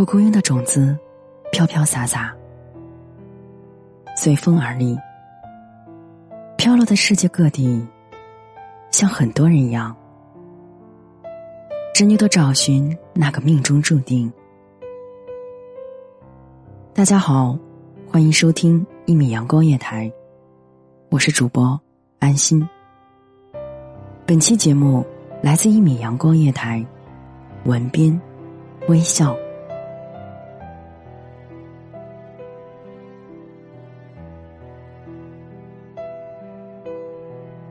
蒲公英的种子飘飘洒洒，随风而立，飘落在世界各地，像很多人一样，执拗的找寻那个命中注定。大家好，欢迎收听一米阳光夜台，我是主播安心。本期节目来自一米阳光夜台，文编微笑。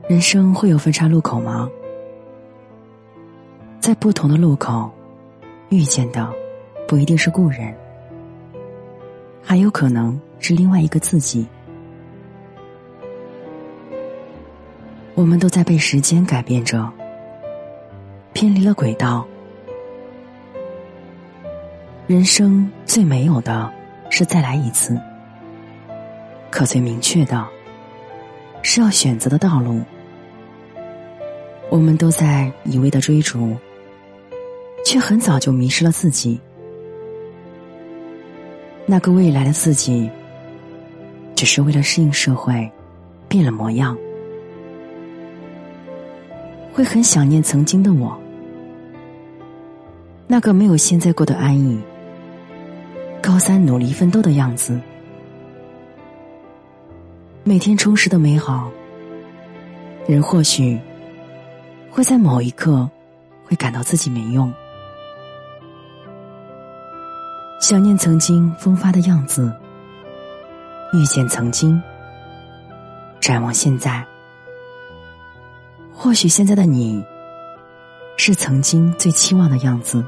人生会有分叉路口吗？在不同的路口遇见的，不一定是故人，还有可能是另外一个自己。我们都在被时间改变着，偏离了轨道。人生最没有的是再来一次，可最明确的是要选择的道路。我们都在一味的追逐，却很早就迷失了自己。那个未来的自己，只是为了适应社会，变了模样。会很想念曾经的我，那个没有现在过得安逸，高三努力奋斗的样子，每天充实的美好。人或许。会在某一刻，会感到自己没用，想念曾经风发的样子，遇见曾经，展望现在。或许现在的你，是曾经最期望的样子。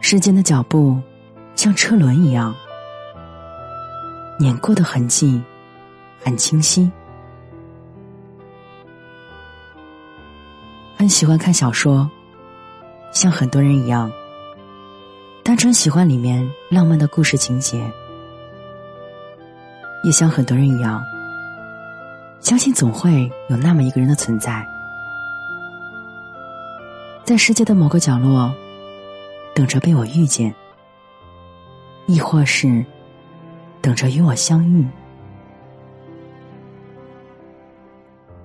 时间的脚步，像车轮一样，碾过的痕迹，很清晰。很喜欢看小说，像很多人一样，单纯喜欢里面浪漫的故事情节，也像很多人一样，相信总会有那么一个人的存在，在世界的某个角落，等着被我遇见，亦或是等着与我相遇，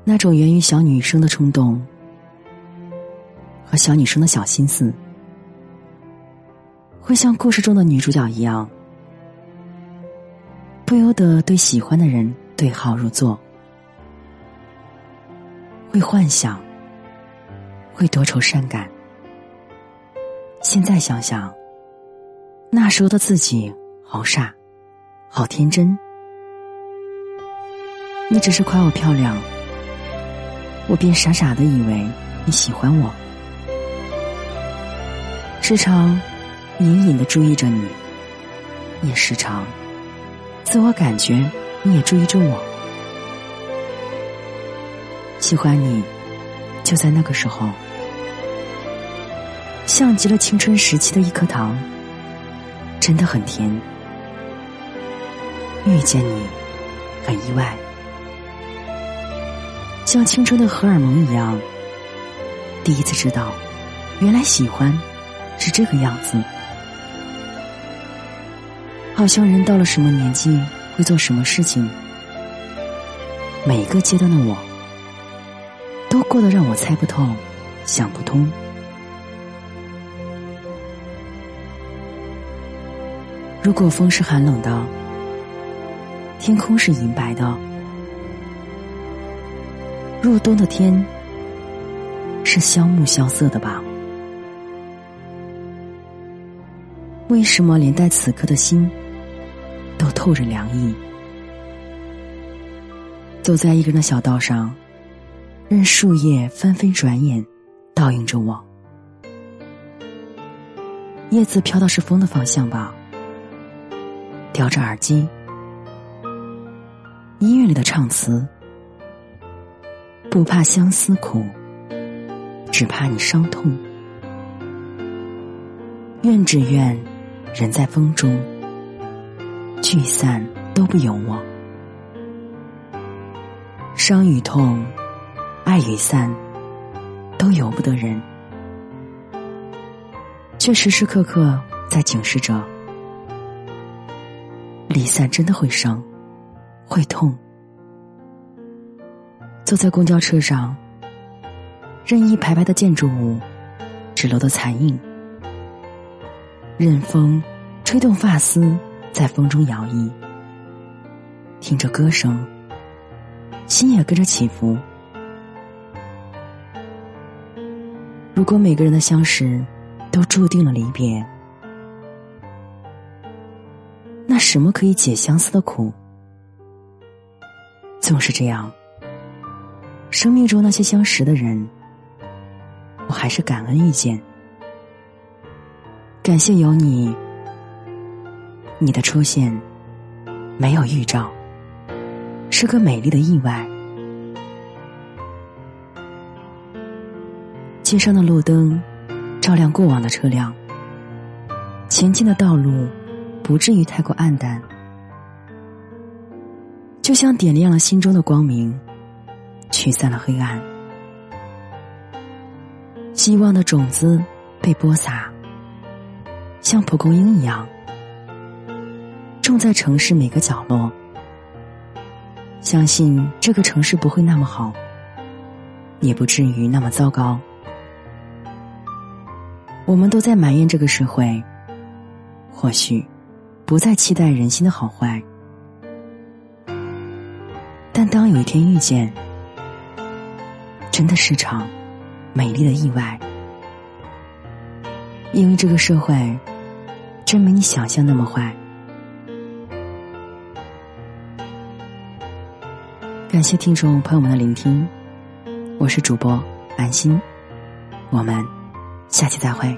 那种源于小女生的冲动。和小女生的小心思，会像故事中的女主角一样，不由得对喜欢的人对号入座，会幻想，会多愁善感。现在想想，那时候的自己好傻，好天真。你只是夸我漂亮，我便傻傻的以为你喜欢我。时常隐隐的注意着你，也时常自我感觉你也注意着我。喜欢你，就在那个时候，像极了青春时期的一颗糖，真的很甜。遇见你，很意外，像青春的荷尔蒙一样，第一次知道，原来喜欢是这个样子。好像人到了什么年纪会做什么事情，每个阶段的我，都过得让我猜不透、想不通。如果风是寒冷的，天空是银白的，入冬的天是萧木萧瑟的吧？为什么连带此刻的心？都透着凉意。走在一个人的小道上，任树叶纷飞，转眼倒映着我。叶子飘到是风的方向吧。叼着耳机，音乐里的唱词，不怕相思苦，只怕你伤痛。愿只愿人在风中。聚散都不由我，伤与痛，爱与散，都由不得人，却时时刻刻在警示着：离散真的会伤，会痛。坐在公交车上，任意排排的建筑物，纸楼的残影，任风吹动发丝。在风中摇曳，听着歌声，心也跟着起伏。如果每个人的相识都注定了离别，那什么可以解相思的苦？总是这样，生命中那些相识的人，我还是感恩遇见，感谢有你。你的出现没有预兆，是个美丽的意外。街上的路灯照亮过往的车辆，前进的道路不至于太过暗淡，就像点亮了心中的光明，驱散了黑暗。希望的种子被播撒，像蒲公英一样。种在城市每个角落，相信这个城市不会那么好，也不至于那么糟糕。我们都在埋怨这个社会，或许不再期待人心的好坏，但当有一天遇见，真的是场美丽的意外，因为这个社会真没你想象那么坏。感谢听众朋友们的聆听，我是主播安心，我们下期再会。